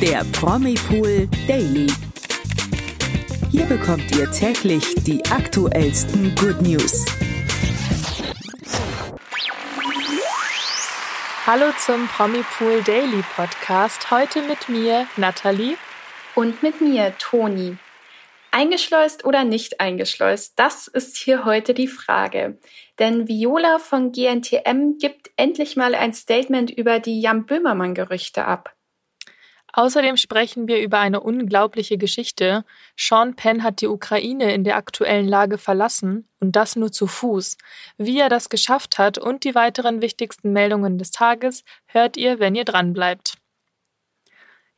der Promipool Daily. Hier bekommt ihr täglich die aktuellsten Good News. Hallo zum Promipool Daily Podcast. Heute mit mir, Nathalie. Und mit mir, Toni. Eingeschleust oder nicht eingeschleust, das ist hier heute die Frage. Denn Viola von GNTM gibt endlich mal ein Statement über die Jan Böhmermann-Gerüchte ab. Außerdem sprechen wir über eine unglaubliche Geschichte. Sean Penn hat die Ukraine in der aktuellen Lage verlassen und das nur zu Fuß. Wie er das geschafft hat und die weiteren wichtigsten Meldungen des Tages hört ihr, wenn ihr dranbleibt.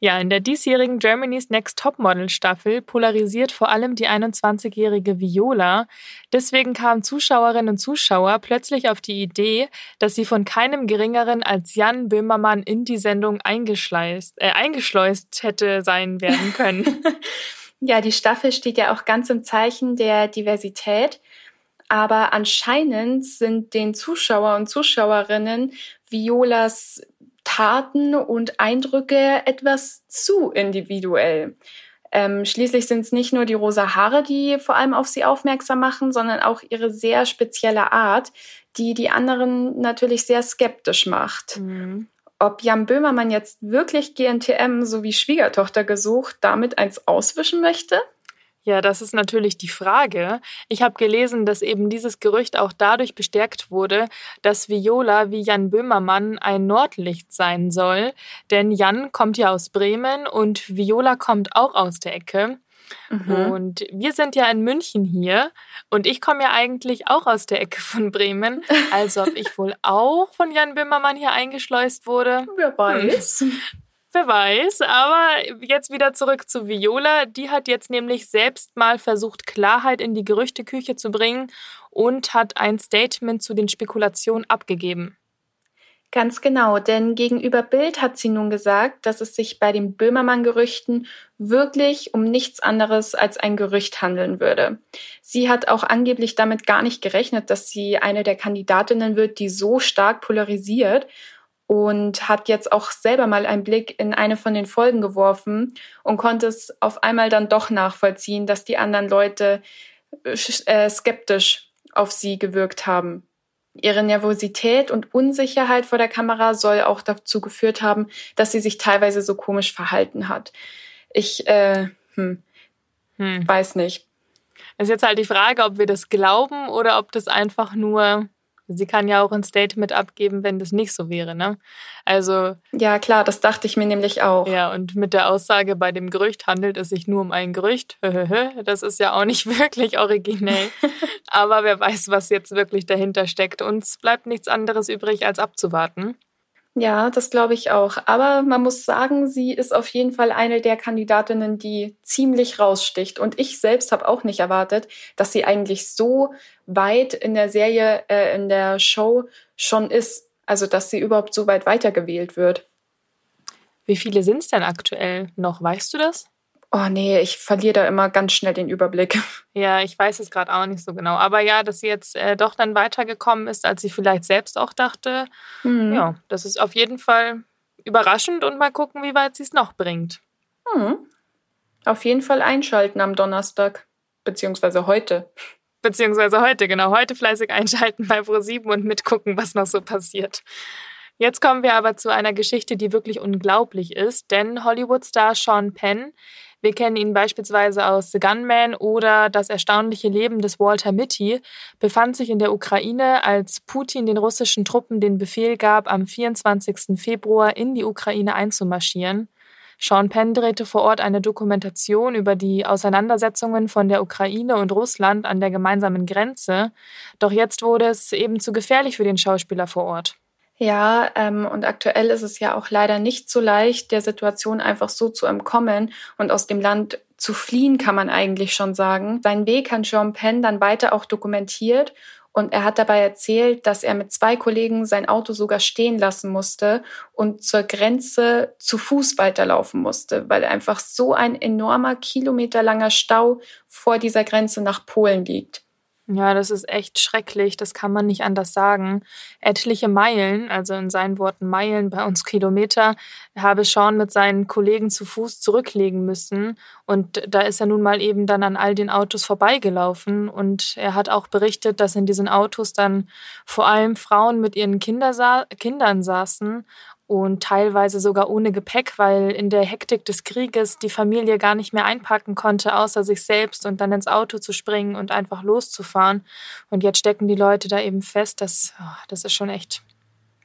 Ja, in der diesjährigen Germany's Next Topmodel Staffel polarisiert vor allem die 21-jährige Viola. Deswegen kamen Zuschauerinnen und Zuschauer plötzlich auf die Idee, dass sie von keinem geringeren als Jan Böhmermann in die Sendung eingeschleust, äh, eingeschleust hätte sein werden können. ja, die Staffel steht ja auch ganz im Zeichen der Diversität. Aber anscheinend sind den Zuschauer und Zuschauerinnen Violas Taten und Eindrücke etwas zu individuell. Ähm, schließlich sind es nicht nur die rosa Haare, die vor allem auf sie aufmerksam machen, sondern auch ihre sehr spezielle Art, die die anderen natürlich sehr skeptisch macht. Mhm. Ob Jan Böhmermann jetzt wirklich GNTM sowie Schwiegertochter gesucht damit eins auswischen möchte? Ja, das ist natürlich die Frage. Ich habe gelesen, dass eben dieses Gerücht auch dadurch bestärkt wurde, dass Viola wie Jan Böhmermann ein Nordlicht sein soll. Denn Jan kommt ja aus Bremen und Viola kommt auch aus der Ecke. Mhm. Und wir sind ja in München hier und ich komme ja eigentlich auch aus der Ecke von Bremen. Also ob ich wohl auch von Jan Böhmermann hier eingeschleust wurde. Wer weiß. Hm. Wer weiß, aber jetzt wieder zurück zu Viola. Die hat jetzt nämlich selbst mal versucht, Klarheit in die Gerüchteküche zu bringen und hat ein Statement zu den Spekulationen abgegeben. Ganz genau, denn gegenüber Bild hat sie nun gesagt, dass es sich bei den Böhmermann-Gerüchten wirklich um nichts anderes als ein Gerücht handeln würde. Sie hat auch angeblich damit gar nicht gerechnet, dass sie eine der Kandidatinnen wird, die so stark polarisiert und hat jetzt auch selber mal einen Blick in eine von den Folgen geworfen und konnte es auf einmal dann doch nachvollziehen, dass die anderen Leute äh, skeptisch auf sie gewirkt haben. Ihre Nervosität und Unsicherheit vor der Kamera soll auch dazu geführt haben, dass sie sich teilweise so komisch verhalten hat. Ich äh, hm, hm. weiß nicht. Es ist jetzt halt die Frage, ob wir das glauben oder ob das einfach nur Sie kann ja auch ein Statement abgeben, wenn das nicht so wäre, ne? Also. Ja, klar, das dachte ich mir nämlich auch. Ja, und mit der Aussage, bei dem Gerücht handelt es sich nur um ein Gerücht, das ist ja auch nicht wirklich originell. Aber wer weiß, was jetzt wirklich dahinter steckt. Uns bleibt nichts anderes übrig, als abzuwarten. Ja, das glaube ich auch. Aber man muss sagen, sie ist auf jeden Fall eine der Kandidatinnen, die ziemlich raussticht. Und ich selbst habe auch nicht erwartet, dass sie eigentlich so weit in der Serie, äh, in der Show schon ist. Also, dass sie überhaupt so weit weitergewählt wird. Wie viele sind es denn aktuell noch? Weißt du das? Oh nee, ich verliere da immer ganz schnell den Überblick. Ja, ich weiß es gerade auch nicht so genau. Aber ja, dass sie jetzt äh, doch dann weitergekommen ist, als sie vielleicht selbst auch dachte. Mhm. Ja, das ist auf jeden Fall überraschend und mal gucken, wie weit sie es noch bringt. Mhm. Auf jeden Fall einschalten am Donnerstag, beziehungsweise heute. Beziehungsweise heute, genau. Heute fleißig einschalten bei Pro7 und mitgucken, was noch so passiert. Jetzt kommen wir aber zu einer Geschichte, die wirklich unglaublich ist, denn Hollywood-Star Sean Penn wir kennen ihn beispielsweise aus The Gunman oder Das erstaunliche Leben des Walter Mitty, befand sich in der Ukraine, als Putin den russischen Truppen den Befehl gab, am 24. Februar in die Ukraine einzumarschieren. Sean Penn drehte vor Ort eine Dokumentation über die Auseinandersetzungen von der Ukraine und Russland an der gemeinsamen Grenze. Doch jetzt wurde es eben zu gefährlich für den Schauspieler vor Ort. Ja, ähm, und aktuell ist es ja auch leider nicht so leicht, der Situation einfach so zu entkommen und aus dem Land zu fliehen, kann man eigentlich schon sagen. Sein Weg hat Jean Penn dann weiter auch dokumentiert und er hat dabei erzählt, dass er mit zwei Kollegen sein Auto sogar stehen lassen musste und zur Grenze zu Fuß weiterlaufen musste, weil einfach so ein enormer kilometerlanger Stau vor dieser Grenze nach Polen liegt. Ja, das ist echt schrecklich, das kann man nicht anders sagen. Etliche Meilen, also in seinen Worten Meilen, bei uns Kilometer, habe Sean mit seinen Kollegen zu Fuß zurücklegen müssen. Und da ist er nun mal eben dann an all den Autos vorbeigelaufen. Und er hat auch berichtet, dass in diesen Autos dann vor allem Frauen mit ihren Kinder sa Kindern saßen und teilweise sogar ohne Gepäck, weil in der Hektik des Krieges die Familie gar nicht mehr einpacken konnte, außer sich selbst und dann ins Auto zu springen und einfach loszufahren. Und jetzt stecken die Leute da eben fest, dass oh, das ist schon echt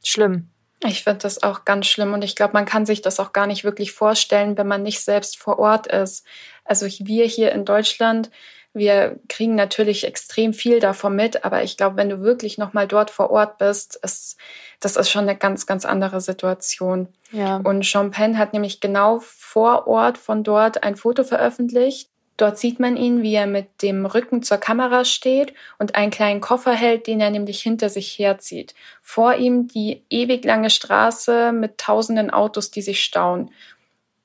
schlimm. Ich finde das auch ganz schlimm und ich glaube, man kann sich das auch gar nicht wirklich vorstellen, wenn man nicht selbst vor Ort ist. Also wir hier in Deutschland, wir kriegen natürlich extrem viel davon mit, aber ich glaube, wenn du wirklich noch mal dort vor Ort bist, ist das ist schon eine ganz ganz andere Situation. Ja. Und Penn hat nämlich genau vor Ort von dort ein Foto veröffentlicht. Dort sieht man ihn, wie er mit dem Rücken zur Kamera steht und einen kleinen Koffer hält, den er nämlich hinter sich herzieht. Vor ihm die ewig lange Straße mit tausenden Autos, die sich stauen.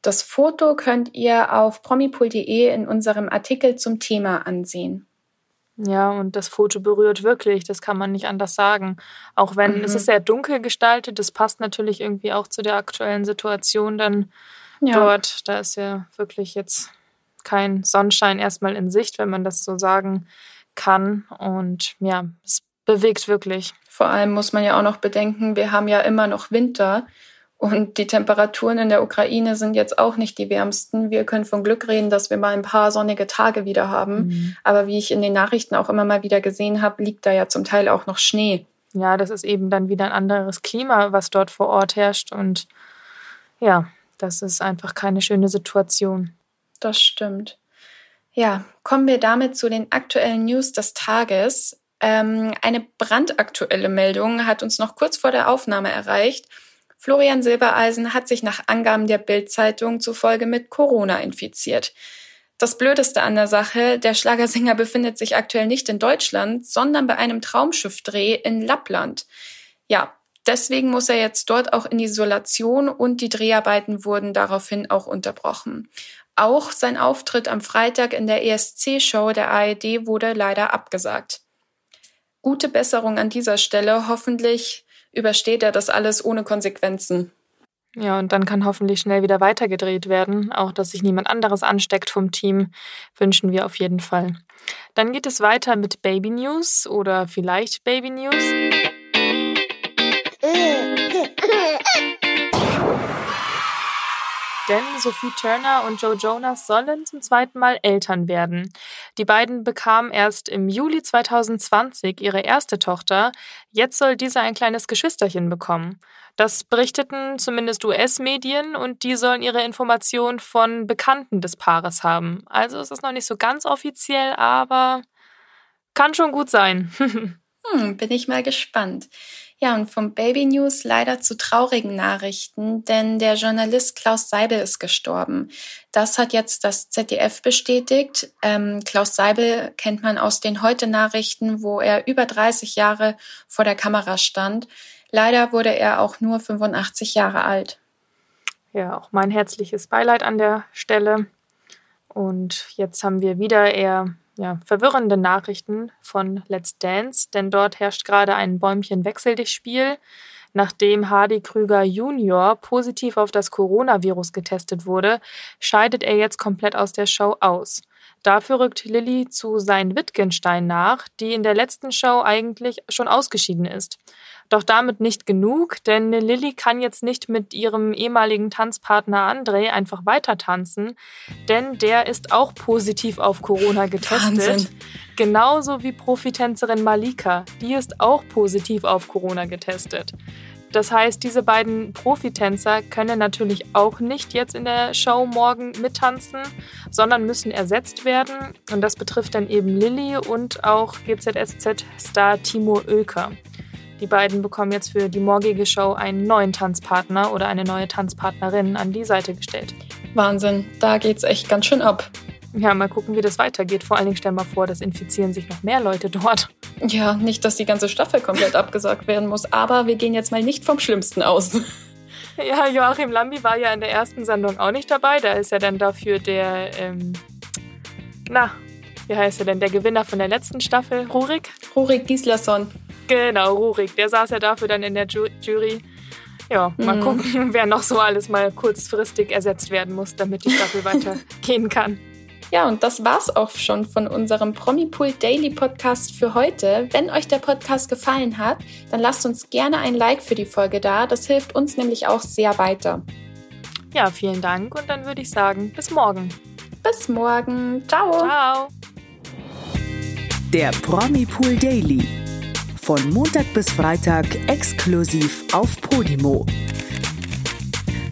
Das Foto könnt ihr auf promipool.de in unserem Artikel zum Thema ansehen. Ja, und das Foto berührt wirklich, das kann man nicht anders sagen. Auch wenn mhm. es ist sehr dunkel gestaltet, das passt natürlich irgendwie auch zu der aktuellen Situation dann ja. dort. Da ist ja wirklich jetzt kein Sonnenschein erstmal in Sicht, wenn man das so sagen kann. Und ja, es bewegt wirklich. Vor allem muss man ja auch noch bedenken, wir haben ja immer noch Winter. Und die Temperaturen in der Ukraine sind jetzt auch nicht die wärmsten. Wir können von Glück reden, dass wir mal ein paar sonnige Tage wieder haben. Mhm. Aber wie ich in den Nachrichten auch immer mal wieder gesehen habe, liegt da ja zum Teil auch noch Schnee. Ja, das ist eben dann wieder ein anderes Klima, was dort vor Ort herrscht. Und ja, das ist einfach keine schöne Situation. Das stimmt. Ja, kommen wir damit zu den aktuellen News des Tages. Ähm, eine brandaktuelle Meldung hat uns noch kurz vor der Aufnahme erreicht. Florian Silbereisen hat sich nach Angaben der Bild-Zeitung zufolge mit Corona infiziert. Das Blödeste an der Sache, der Schlagersänger befindet sich aktuell nicht in Deutschland, sondern bei einem Traumschiffdreh in Lappland. Ja, deswegen muss er jetzt dort auch in Isolation und die Dreharbeiten wurden daraufhin auch unterbrochen. Auch sein Auftritt am Freitag in der ESC-Show der ARD wurde leider abgesagt. Gute Besserung an dieser Stelle. Hoffentlich übersteht er das alles ohne Konsequenzen. Ja, und dann kann hoffentlich schnell wieder weitergedreht werden. Auch dass sich niemand anderes ansteckt vom Team, wünschen wir auf jeden Fall. Dann geht es weiter mit Baby News oder vielleicht Baby News. Denn Sophie Turner und Joe Jonas sollen zum zweiten Mal Eltern werden. Die beiden bekamen erst im Juli 2020 ihre erste Tochter. Jetzt soll diese ein kleines Geschwisterchen bekommen. Das berichteten zumindest US-Medien und die sollen ihre Informationen von Bekannten des Paares haben. Also es ist noch nicht so ganz offiziell, aber kann schon gut sein. hm, bin ich mal gespannt. Ja, und vom Baby News leider zu traurigen Nachrichten, denn der Journalist Klaus Seibel ist gestorben. Das hat jetzt das ZDF bestätigt. Ähm, Klaus Seibel kennt man aus den Heute-Nachrichten, wo er über 30 Jahre vor der Kamera stand. Leider wurde er auch nur 85 Jahre alt. Ja, auch mein herzliches Beileid an der Stelle. Und jetzt haben wir wieder eher ja, verwirrende Nachrichten von Let's Dance, denn dort herrscht gerade ein Bäumchen-Wechsel-Dich-Spiel. Nachdem Hardy Krüger Junior positiv auf das Coronavirus getestet wurde, scheidet er jetzt komplett aus der Show aus. Dafür rückt Lilly zu sein Wittgenstein nach, die in der letzten Show eigentlich schon ausgeschieden ist. Doch damit nicht genug, denn Lilly kann jetzt nicht mit ihrem ehemaligen Tanzpartner André einfach weiter tanzen, denn der ist auch positiv auf Corona getestet. Wahnsinn. Genauso wie Profitänzerin Malika, die ist auch positiv auf Corona getestet. Das heißt, diese beiden Profitänzer können natürlich auch nicht jetzt in der Show morgen mittanzen, sondern müssen ersetzt werden. Und das betrifft dann eben Lilly und auch GZSZ-Star Timo Oelker. Die beiden bekommen jetzt für die morgige Show einen neuen Tanzpartner oder eine neue Tanzpartnerin an die Seite gestellt. Wahnsinn, da geht's echt ganz schön ab. Ja, mal gucken, wie das weitergeht. Vor allen Dingen stellen wir vor, das infizieren sich noch mehr Leute dort. Ja, nicht, dass die ganze Staffel komplett abgesagt werden muss, aber wir gehen jetzt mal nicht vom Schlimmsten aus. Ja, Joachim Lambi war ja in der ersten Sendung auch nicht dabei. Da ist ja dann dafür der, ähm, na, wie heißt er denn, der Gewinner von der letzten Staffel, Rurik? Rurik Gislason. Genau, Rurik, der saß ja dafür dann in der Ju Jury. Ja, mal mhm. gucken, wer noch so alles mal kurzfristig ersetzt werden muss, damit die Staffel weitergehen kann. Ja, und das war's auch schon von unserem Promipool Daily Podcast für heute. Wenn euch der Podcast gefallen hat, dann lasst uns gerne ein Like für die Folge da. Das hilft uns nämlich auch sehr weiter. Ja, vielen Dank und dann würde ich sagen, bis morgen. Bis morgen. Ciao. Ciao. Der Promipool Daily. Von Montag bis Freitag exklusiv auf Podimo.